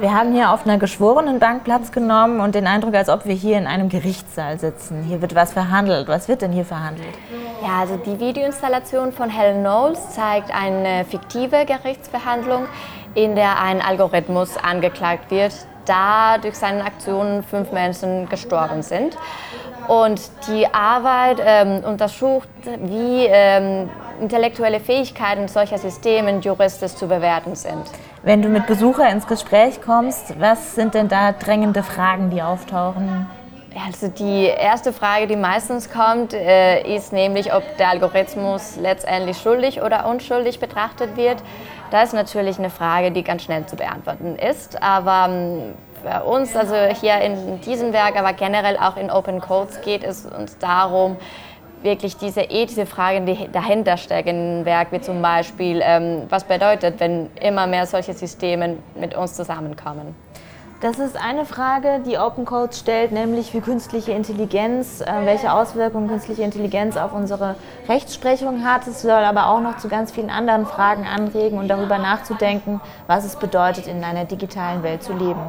Wir haben hier auf einer Geschworenenbank Platz genommen und den Eindruck, als ob wir hier in einem Gerichtssaal sitzen. Hier wird was verhandelt. Was wird denn hier verhandelt? Ja, also die Videoinstallation von Helen Knowles zeigt eine fiktive Gerichtsverhandlung, in der ein Algorithmus angeklagt wird, da durch seine Aktionen fünf Menschen gestorben sind. Und die Arbeit ähm, untersucht, wie ähm, intellektuelle Fähigkeiten solcher Systeme juristisch zu bewerten sind. Wenn du mit Besucher ins Gespräch kommst, was sind denn da drängende Fragen, die auftauchen? Also die erste Frage, die meistens kommt, äh, ist nämlich, ob der Algorithmus letztendlich schuldig oder unschuldig betrachtet wird. Das ist natürlich eine Frage, die ganz schnell zu beantworten ist. Aber ähm, für uns, also hier in diesem Werk, aber generell auch in Open Codes geht es uns darum, wirklich diese ethische Fragen, die dahinter stecken Werk, wie zum Beispiel, ähm, was bedeutet, wenn immer mehr solche Systeme mit uns zusammenkommen. Das ist eine Frage, die Open Code stellt, nämlich wie künstliche Intelligenz, äh, welche Auswirkungen künstliche Intelligenz auf unsere Rechtsprechung hat. Es soll aber auch noch zu ganz vielen anderen Fragen anregen und darüber nachzudenken, was es bedeutet, in einer digitalen Welt zu leben.